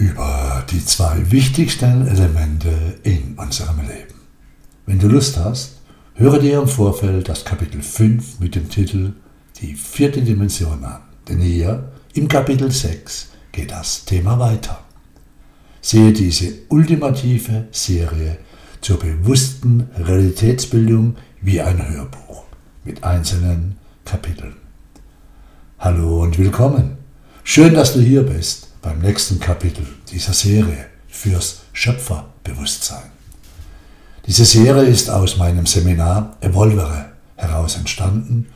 über die zwei wichtigsten Elemente in unserem Leben. Wenn du Lust hast, höre dir im Vorfeld das Kapitel 5 mit dem Titel Die vierte Dimension an. Denn hier im Kapitel 6 geht das Thema weiter. Sehe diese ultimative Serie zur bewussten Realitätsbildung wie ein Hörbuch mit einzelnen Kapiteln. Hallo und willkommen. Schön, dass du hier bist beim nächsten Kapitel dieser Serie fürs Schöpferbewusstsein. Diese Serie ist aus meinem Seminar Evolvere heraus entstanden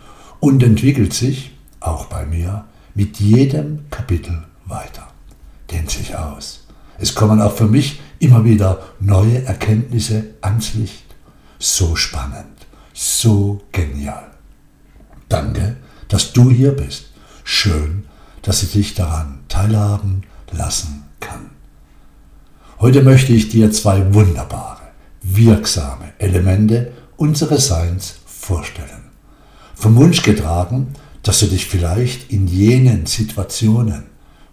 und entwickelt sich, auch bei mir, mit jedem Kapitel weiter, dehnt sich aus. Es kommen auch für mich immer wieder neue Erkenntnisse ans Licht. So spannend, so genial. Danke, dass du hier bist schön, dass ich dich daran teilhaben lassen kann. Heute möchte ich dir zwei wunderbare, wirksame Elemente unseres Seins vorstellen. Vom Wunsch getragen, dass du dich vielleicht in jenen Situationen,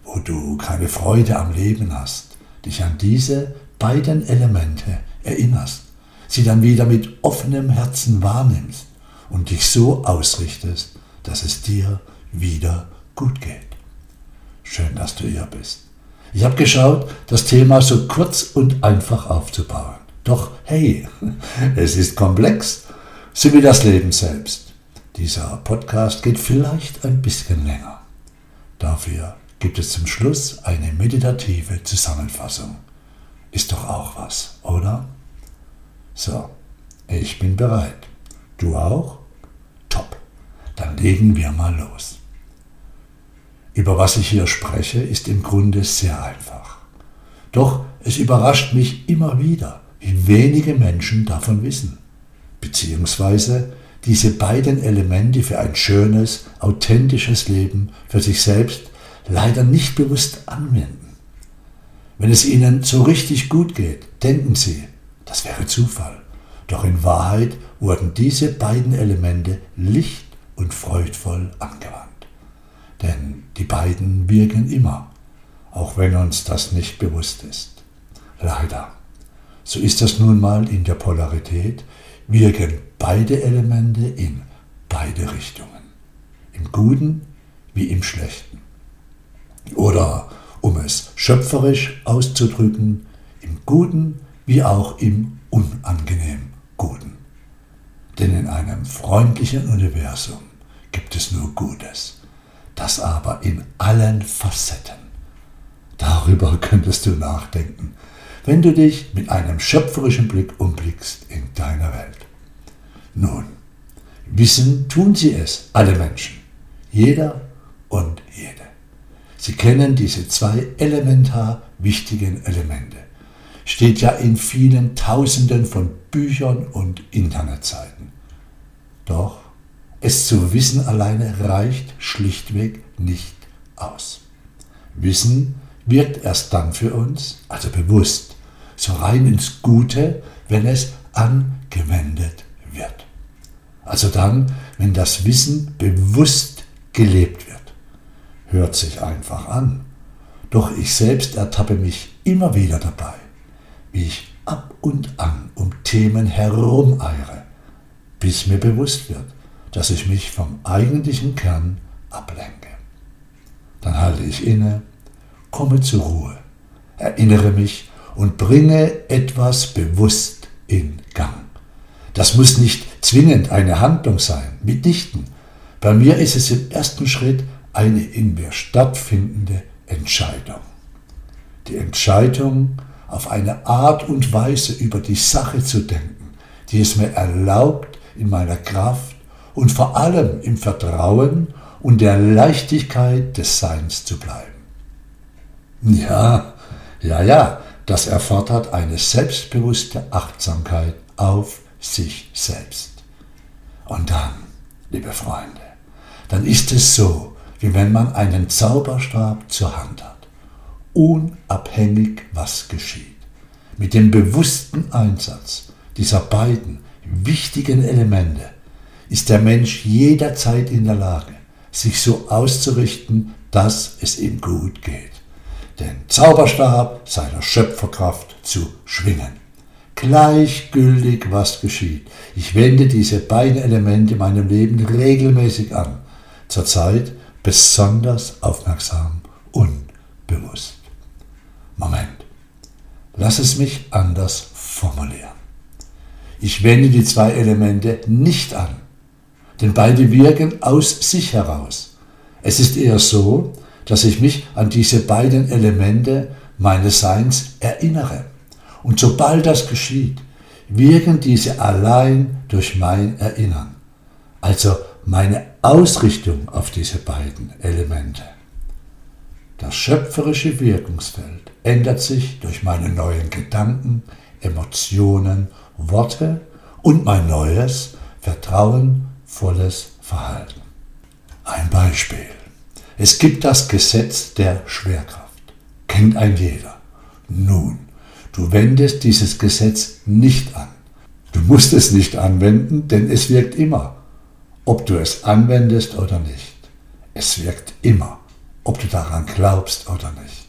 wo du keine Freude am Leben hast, dich an diese beiden Elemente erinnerst, sie dann wieder mit offenem Herzen wahrnimmst und dich so ausrichtest, dass es dir wieder gut geht. Dass du hier bist. Ich habe geschaut, das Thema so kurz und einfach aufzubauen. Doch hey, es ist komplex, so wie das Leben selbst. Dieser Podcast geht vielleicht ein bisschen länger. Dafür gibt es zum Schluss eine meditative Zusammenfassung. Ist doch auch was, oder? So, ich bin bereit. Du auch? Top. Dann legen wir mal los. Über was ich hier spreche, ist im Grunde sehr einfach. Doch es überrascht mich immer wieder, wie wenige Menschen davon wissen, beziehungsweise diese beiden Elemente für ein schönes, authentisches Leben für sich selbst leider nicht bewusst anwenden. Wenn es ihnen so richtig gut geht, denken sie, das wäre Zufall. Doch in Wahrheit wurden diese beiden Elemente licht und freudvoll angewandt. Denn die beiden wirken immer, auch wenn uns das nicht bewusst ist. Leider. So ist das nun mal in der Polarität, wirken beide Elemente in beide Richtungen. Im Guten wie im Schlechten. Oder, um es schöpferisch auszudrücken, im Guten wie auch im unangenehm Guten. Denn in einem freundlichen Universum gibt es nur Gutes das aber in allen Facetten. Darüber könntest du nachdenken, wenn du dich mit einem schöpferischen Blick umblickst in deiner Welt. Nun, wissen tun sie es, alle Menschen, jeder und jede. Sie kennen diese zwei elementar wichtigen Elemente. Steht ja in vielen Tausenden von Büchern und Internetseiten. Doch es zu wissen alleine reicht schlichtweg nicht aus. Wissen wirkt erst dann für uns, also bewusst, so rein ins Gute, wenn es angewendet wird. Also dann, wenn das Wissen bewusst gelebt wird. Hört sich einfach an. Doch ich selbst ertappe mich immer wieder dabei, wie ich ab und an um Themen herumeire, bis mir bewusst wird, dass ich mich vom eigentlichen Kern ablenke. Dann halte ich inne, komme zur Ruhe, erinnere mich und bringe etwas bewusst in Gang. Das muss nicht zwingend eine Handlung sein, mitnichten. Bei mir ist es im ersten Schritt eine in mir stattfindende Entscheidung. Die Entscheidung, auf eine Art und Weise über die Sache zu denken, die es mir erlaubt, in meiner Kraft und vor allem im Vertrauen und der Leichtigkeit des Seins zu bleiben. Ja, ja, ja, das erfordert eine selbstbewusste Achtsamkeit auf sich selbst. Und dann, liebe Freunde, dann ist es so, wie wenn man einen Zauberstab zur Hand hat, unabhängig was geschieht. Mit dem bewussten Einsatz dieser beiden wichtigen Elemente ist der Mensch jederzeit in der Lage, sich so auszurichten, dass es ihm gut geht. den Zauberstab seiner Schöpferkraft zu schwingen. Gleichgültig, was geschieht. Ich wende diese beiden Elemente in meinem Leben regelmäßig an. Zurzeit besonders aufmerksam und bewusst. Moment. Lass es mich anders formulieren. Ich wende die zwei Elemente nicht an, denn beide wirken aus sich heraus. Es ist eher so, dass ich mich an diese beiden Elemente meines Seins erinnere. Und sobald das geschieht, wirken diese allein durch mein Erinnern, also meine Ausrichtung auf diese beiden Elemente. Das schöpferische Wirkungsfeld ändert sich durch meine neuen Gedanken, Emotionen, Worte und mein neues, vertrauenvolles Verhalten. Ein Beispiel. Es gibt das Gesetz der Schwerkraft. Kennt ein jeder. Nun, Du wendest dieses Gesetz nicht an. Du musst es nicht anwenden, denn es wirkt immer, ob du es anwendest oder nicht. Es wirkt immer, ob du daran glaubst oder nicht.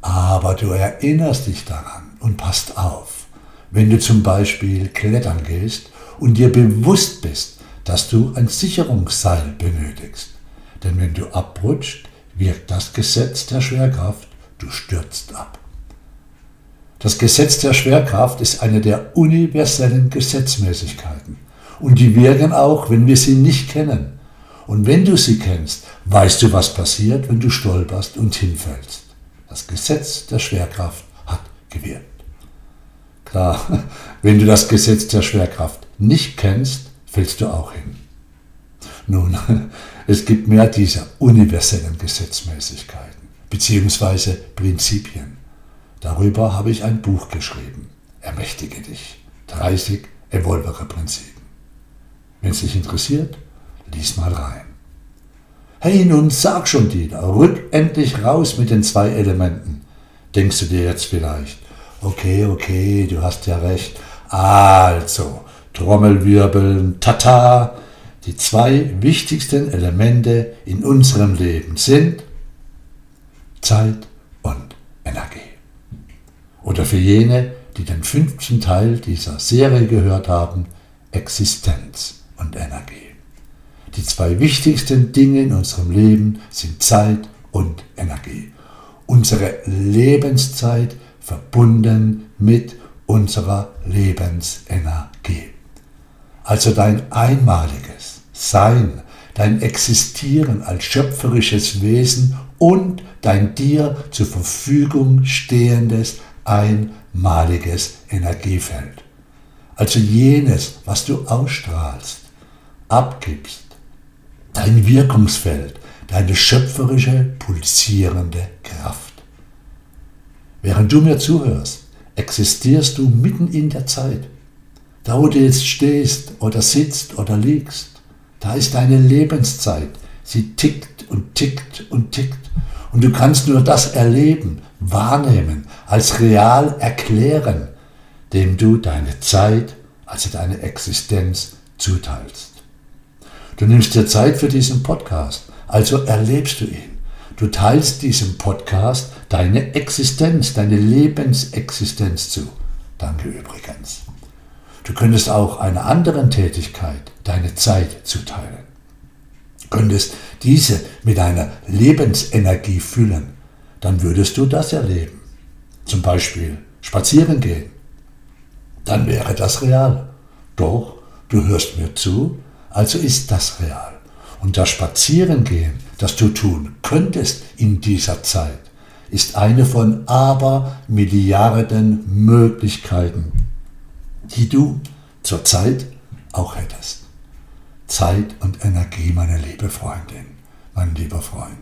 Aber du erinnerst dich daran und passt auf, wenn du zum Beispiel klettern gehst und dir bewusst bist, dass du ein Sicherungsseil benötigst. Denn wenn du abrutscht, wirkt das Gesetz der Schwerkraft, du stürzt ab. Das Gesetz der Schwerkraft ist eine der universellen Gesetzmäßigkeiten. Und die wirken auch, wenn wir sie nicht kennen. Und wenn du sie kennst, weißt du, was passiert, wenn du stolperst und hinfällst. Das Gesetz der Schwerkraft hat gewirkt. Klar, wenn du das Gesetz der Schwerkraft nicht kennst, fällst du auch hin. Nun, es gibt mehr dieser universellen Gesetzmäßigkeiten bzw. Prinzipien. Darüber habe ich ein Buch geschrieben. Ermächtige dich. 30 Evolvere-Prinzipien. Wenn es dich interessiert, lies mal rein. Hey, nun sag schon, Dieter, rück endlich raus mit den zwei Elementen. Denkst du dir jetzt vielleicht, okay, okay, du hast ja recht. Also, Trommelwirbeln, tata. Die zwei wichtigsten Elemente in unserem Leben sind Zeit und Energie oder für jene, die den fünften Teil dieser Serie gehört haben, Existenz und Energie. Die zwei wichtigsten Dinge in unserem Leben sind Zeit und Energie. Unsere Lebenszeit verbunden mit unserer Lebensenergie. Also dein einmaliges Sein, dein Existieren als schöpferisches Wesen und dein dir zur Verfügung stehendes einmaliges Energiefeld. Also jenes, was du ausstrahlst, abgibst, dein Wirkungsfeld, deine schöpferische, pulsierende Kraft. Während du mir zuhörst, existierst du mitten in der Zeit. Da, wo du jetzt stehst oder sitzt oder liegst, da ist deine Lebenszeit. Sie tickt und tickt und tickt. Und du kannst nur das erleben, wahrnehmen, als real erklären, dem du deine Zeit, also deine Existenz zuteilst. Du nimmst dir Zeit für diesen Podcast, also erlebst du ihn. Du teilst diesem Podcast deine Existenz, deine Lebensexistenz zu. Danke übrigens. Du könntest auch einer anderen Tätigkeit deine Zeit zuteilen. Du könntest diese mit deiner Lebensenergie füllen dann würdest du das erleben. Zum Beispiel spazieren gehen. Dann wäre das real. Doch du hörst mir zu, also ist das real. Und das Spazierengehen, das du tun könntest in dieser Zeit, ist eine von aber Milliarden Möglichkeiten, die du zurzeit auch hättest. Zeit und Energie, meine liebe Freundin, mein lieber Freund.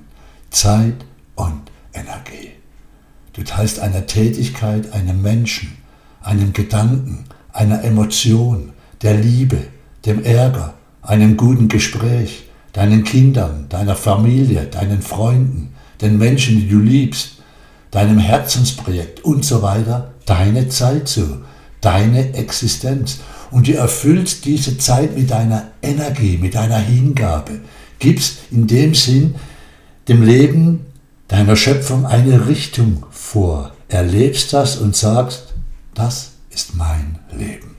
Zeit und Energie. Du teilst einer Tätigkeit, einem Menschen, einem Gedanken, einer Emotion, der Liebe, dem Ärger, einem guten Gespräch, deinen Kindern, deiner Familie, deinen Freunden, den Menschen, die du liebst, deinem Herzensprojekt und so weiter, deine Zeit zu, deine Existenz. Und du erfüllst diese Zeit mit deiner Energie, mit deiner Hingabe, gibst in dem Sinn dem Leben deiner Schöpfung eine Richtung vor, erlebst das und sagst, das ist mein Leben.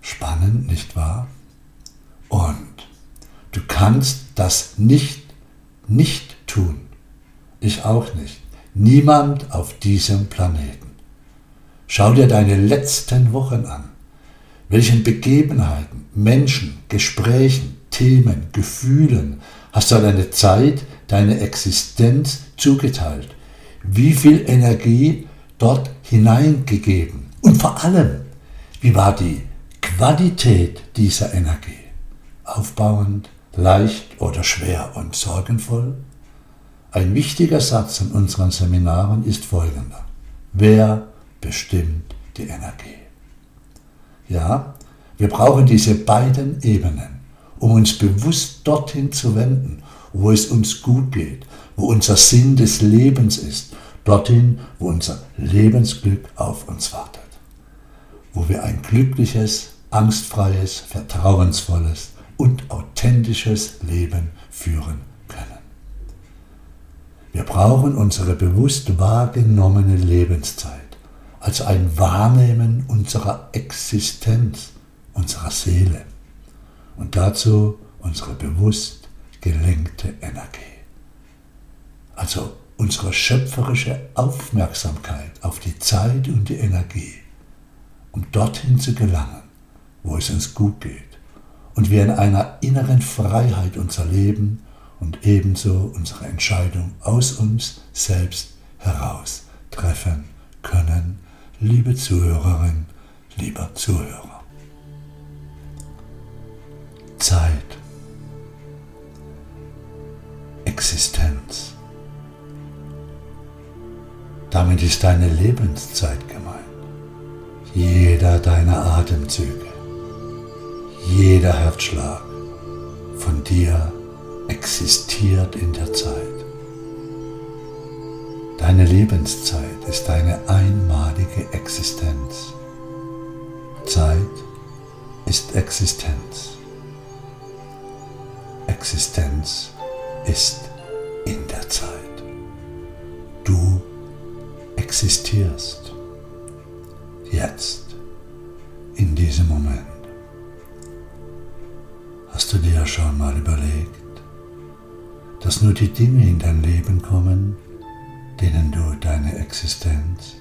Spannend, nicht wahr? Und du kannst das nicht, nicht tun. Ich auch nicht. Niemand auf diesem Planeten. Schau dir deine letzten Wochen an. Welchen Begebenheiten, Menschen, Gesprächen, Themen, Gefühlen hast du deine Zeit, deine Existenz zugeteilt? Wie viel Energie dort hineingegeben? Und vor allem, wie war die Qualität dieser Energie? Aufbauend, leicht oder schwer und sorgenvoll? Ein wichtiger Satz in unseren Seminaren ist folgender. Wer bestimmt die Energie? Ja, wir brauchen diese beiden Ebenen, um uns bewusst dorthin zu wenden, wo es uns gut geht, wo unser Sinn des Lebens ist, dorthin, wo unser Lebensglück auf uns wartet, wo wir ein glückliches, angstfreies, vertrauensvolles und authentisches Leben führen können. Wir brauchen unsere bewusst wahrgenommene Lebenszeit als ein Wahrnehmen unserer Existenz, unserer Seele und dazu unsere bewusst gelenkte Energie. Also unsere schöpferische Aufmerksamkeit auf die Zeit und die Energie, um dorthin zu gelangen, wo es uns gut geht und wir in einer inneren Freiheit unser Leben und ebenso unsere Entscheidung aus uns selbst heraus treffen können liebe Zuhörerin, lieber Zuhörer. Zeit, Existenz. Damit ist deine Lebenszeit gemeint. Jeder deiner Atemzüge, jeder Herzschlag von dir existiert in der Zeit. Deine Lebenszeit ist eine einmalige Existenz. Zeit ist Existenz. Existenz ist in der Zeit. Du existierst jetzt, in diesem Moment. Hast du dir schon mal überlegt, dass nur die Dinge in dein Leben kommen, denen du deine Existenz,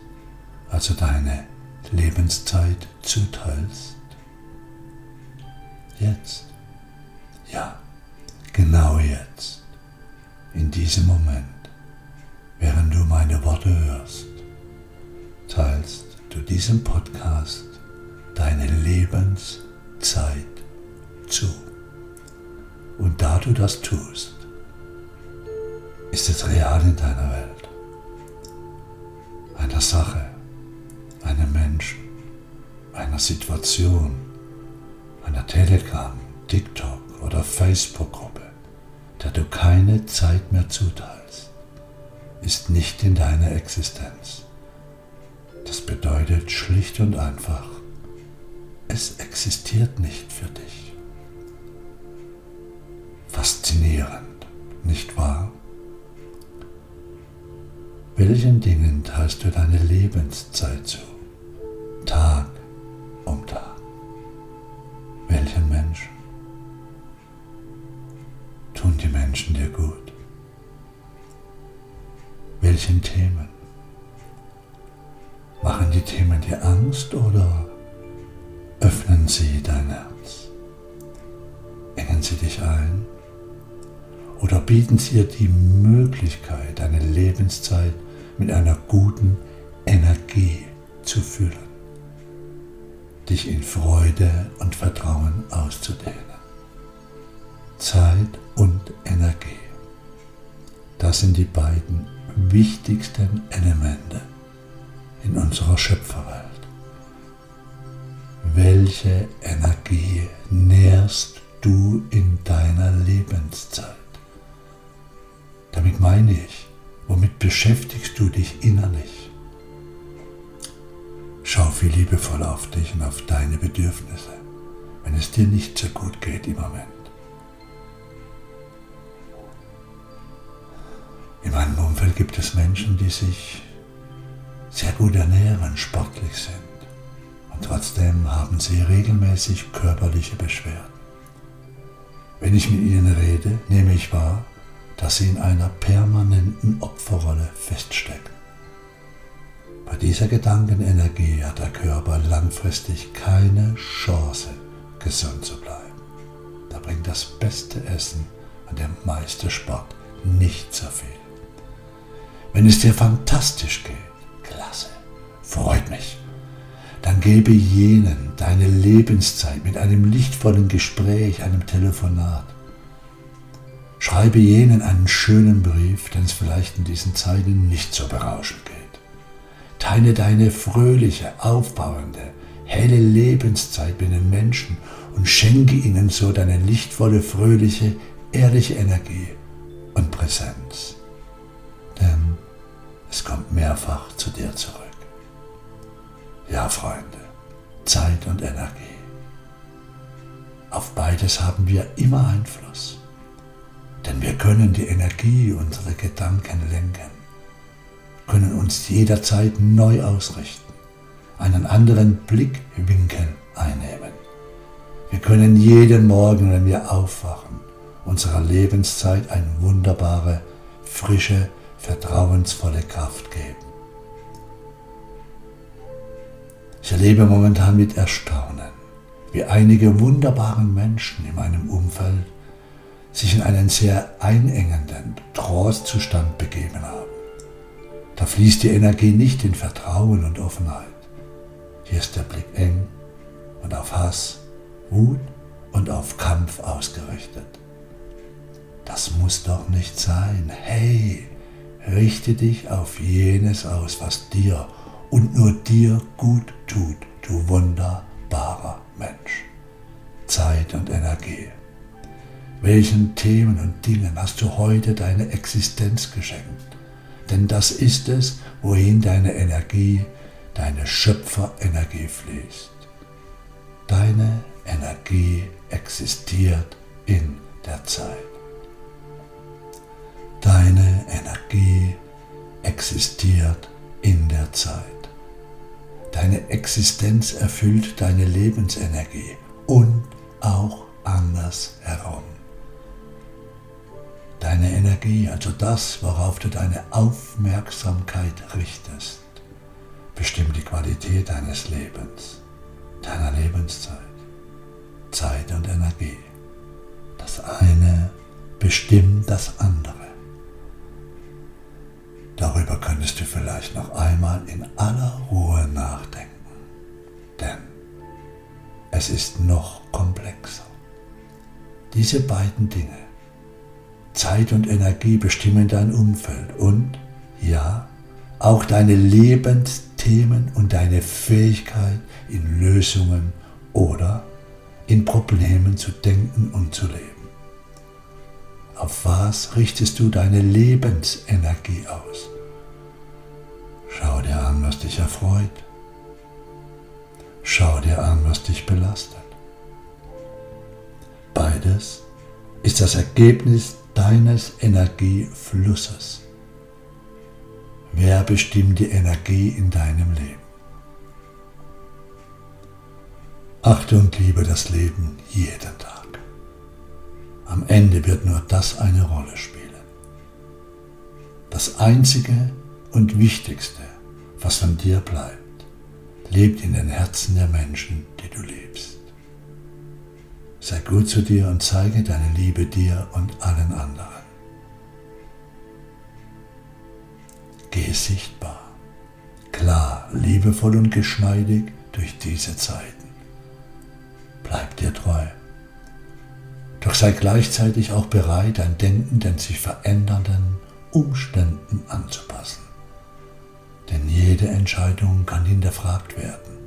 also deine Lebenszeit zuteilst? Jetzt. Ja, genau jetzt. In diesem Moment, während du meine Worte hörst, teilst du diesem Podcast deine Lebenszeit zu. Und da du das tust, ist es real in deiner Welt einer Sache, einem Menschen, einer Situation, einer Telegram, TikTok oder Facebook-Gruppe, der du keine Zeit mehr zuteilst, ist nicht in deiner Existenz. Das bedeutet schlicht und einfach, es existiert nicht für dich. Faszinierend, nicht wahr? Welchen Dingen teilst du deine Lebenszeit zu? Tag um Tag. Welchen Menschen? Tun die Menschen dir gut? Welchen Themen? Machen die Themen dir Angst oder öffnen sie dein Herz? Engen sie dich ein? Oder bieten sie dir die Möglichkeit, deine Lebenszeit mit einer guten Energie zu füllen, dich in Freude und Vertrauen auszudehnen? Zeit und Energie. Das sind die beiden wichtigsten Elemente in unserer Schöpferwelt. Welche Energie nährst du in beschäftigst du dich innerlich? Schau viel liebevoller auf dich und auf deine Bedürfnisse, wenn es dir nicht so gut geht im Moment. In meinem Umfeld gibt es Menschen, die sich sehr gut ernähren, sportlich sind und trotzdem haben sie regelmäßig körperliche Beschwerden. Wenn ich mit ihnen rede, nehme ich wahr, dass sie in einer permanenten Opferrolle feststecken. Bei dieser Gedankenenergie hat der Körper langfristig keine Chance, gesund zu bleiben. Da bringt das beste Essen und der meiste Sport nicht so viel. Wenn es dir fantastisch geht, klasse, freut mich, dann gebe jenen deine Lebenszeit mit einem lichtvollen Gespräch, einem Telefonat. Schreibe jenen einen schönen Brief, den es vielleicht in diesen Zeiten nicht so berauschend geht. Teile deine fröhliche, aufbauende, helle Lebenszeit mit den Menschen und schenke ihnen so deine lichtvolle, fröhliche, ehrliche Energie und Präsenz. Denn es kommt mehrfach zu dir zurück. Ja, Freunde, Zeit und Energie. Auf beides haben wir immer Einfluss. Denn wir können die Energie unserer Gedanken lenken können uns jederzeit neu ausrichten, einen anderen Blickwinkel einnehmen. Wir können jeden Morgen, wenn wir aufwachen, unserer Lebenszeit eine wunderbare, frische, vertrauensvolle Kraft geben. Ich erlebe momentan mit Erstaunen, wie einige wunderbare Menschen in meinem Umfeld sich in einen sehr einengenden Trance-Zustand begeben haben. Da fließt die Energie nicht in Vertrauen und Offenheit. Hier ist der Blick eng und auf Hass, Wut und auf Kampf ausgerichtet. Das muss doch nicht sein. Hey, richte dich auf jenes aus, was dir und nur dir gut tut, du wunderbarer Mensch. Zeit und Energie. Welchen Themen und Dingen hast du heute deine Existenz geschenkt? Denn das ist es, wohin deine Energie, deine Schöpferenergie fließt. Deine Energie existiert in der Zeit. Deine Energie existiert in der Zeit. Deine Existenz erfüllt deine Lebensenergie und auch andersherum. Deine Energie, also das, worauf du deine Aufmerksamkeit richtest, bestimmt die Qualität deines Lebens, deiner Lebenszeit, Zeit und Energie. Das eine bestimmt das andere. Darüber könntest du vielleicht noch einmal in aller Ruhe nachdenken, denn es ist noch komplexer. Diese beiden Dinge Zeit und Energie bestimmen dein Umfeld und, ja, auch deine Lebensthemen und deine Fähigkeit in Lösungen oder in Problemen zu denken und zu leben. Auf was richtest du deine Lebensenergie aus? Schau dir an, was dich erfreut. Schau dir an, was dich belastet. Beides ist das Ergebnis deines Energieflusses. Wer bestimmt die Energie in deinem Leben? Achte und liebe das Leben jeden Tag. Am Ende wird nur das eine Rolle spielen. Das Einzige und Wichtigste, was von dir bleibt, lebt in den Herzen der Menschen, die du liebst. Sei gut zu dir und zeige deine Liebe dir und allen anderen. Gehe sichtbar, klar, liebevoll und geschmeidig durch diese Zeiten. Bleib dir treu. Doch sei gleichzeitig auch bereit, dein Denken den sich verändernden Umständen anzupassen. Denn jede Entscheidung kann hinterfragt werden,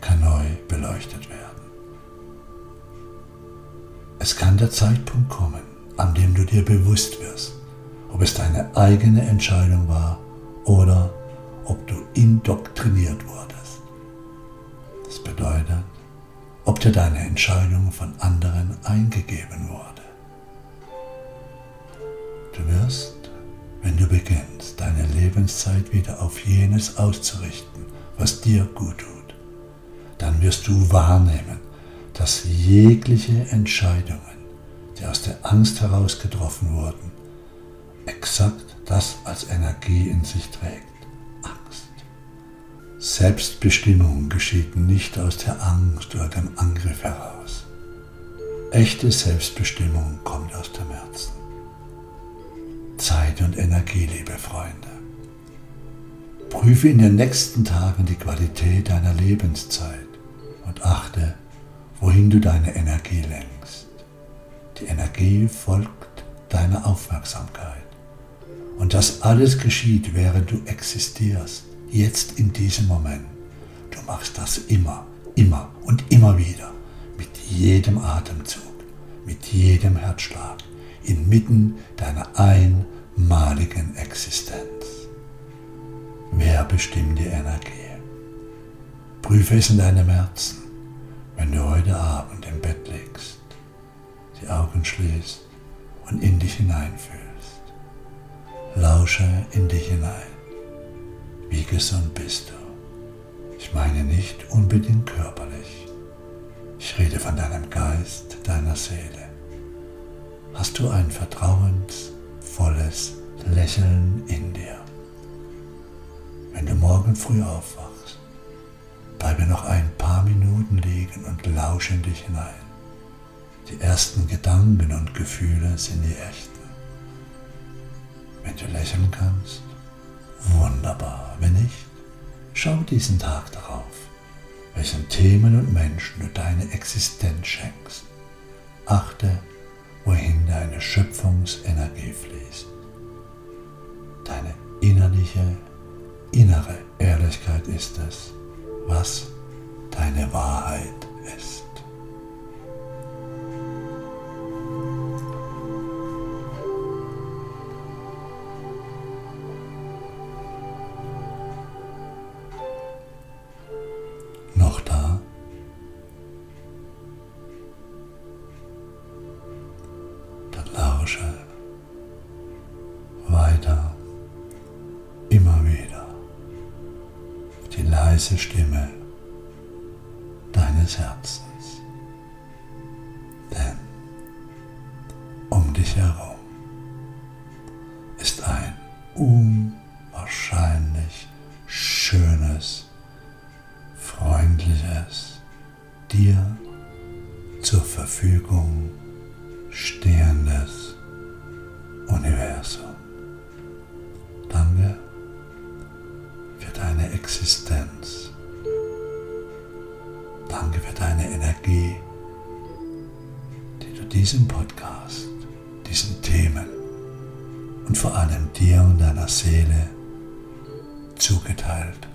kann neu beleuchtet werden. Es kann der Zeitpunkt kommen, an dem du dir bewusst wirst, ob es deine eigene Entscheidung war oder ob du indoktriniert wurdest. Das bedeutet, ob dir deine Entscheidung von anderen eingegeben wurde. Du wirst, wenn du beginnst, deine Lebenszeit wieder auf jenes auszurichten, was dir gut tut, dann wirst du wahrnehmen, dass jegliche Entscheidungen, die aus der Angst heraus getroffen wurden, exakt das als Energie in sich trägt. Angst. Selbstbestimmung geschieht nicht aus der Angst oder dem Angriff heraus. Echte Selbstbestimmung kommt aus dem Herzen. Zeit und Energie, liebe Freunde. Prüfe in den nächsten Tagen die Qualität deiner Lebenszeit und achte, wohin du deine Energie lenkst. Die Energie folgt deiner Aufmerksamkeit. Und das alles geschieht, während du existierst, jetzt in diesem Moment. Du machst das immer, immer und immer wieder, mit jedem Atemzug, mit jedem Herzschlag, inmitten deiner einmaligen Existenz. Wer bestimmt die Energie? Prüfe es in deinem Herzen, wenn du heute Abend im Bett liegst, die Augen schließt und in dich hineinfühlst. Lausche in dich hinein. Wie gesund bist du? Ich meine nicht unbedingt körperlich. Ich rede von deinem Geist, deiner Seele. Hast du ein vertrauensvolles Lächeln in dir? Wenn du morgen früh aufwachst, bleibe noch ein paar Minuten liegen und lausche in dich hinein. Die ersten Gedanken und Gefühle sind die echten. Wenn du lächeln kannst, wunderbar. Wenn nicht, schau diesen Tag darauf, welchen Themen und Menschen du deine Existenz schenkst. Achte, wohin deine Schöpfungsenergie fließt. Deine innerliche, innere Ehrlichkeit ist es, was deine Wahrheit ist. Dich herum ist ein unwahrscheinlich schönes, freundliches, dir zur Verfügung stehendes Universum. Danke für deine Existenz. Danke für deine Energie, die du diesem Podcast, vor allem dir und deiner Seele zugeteilt.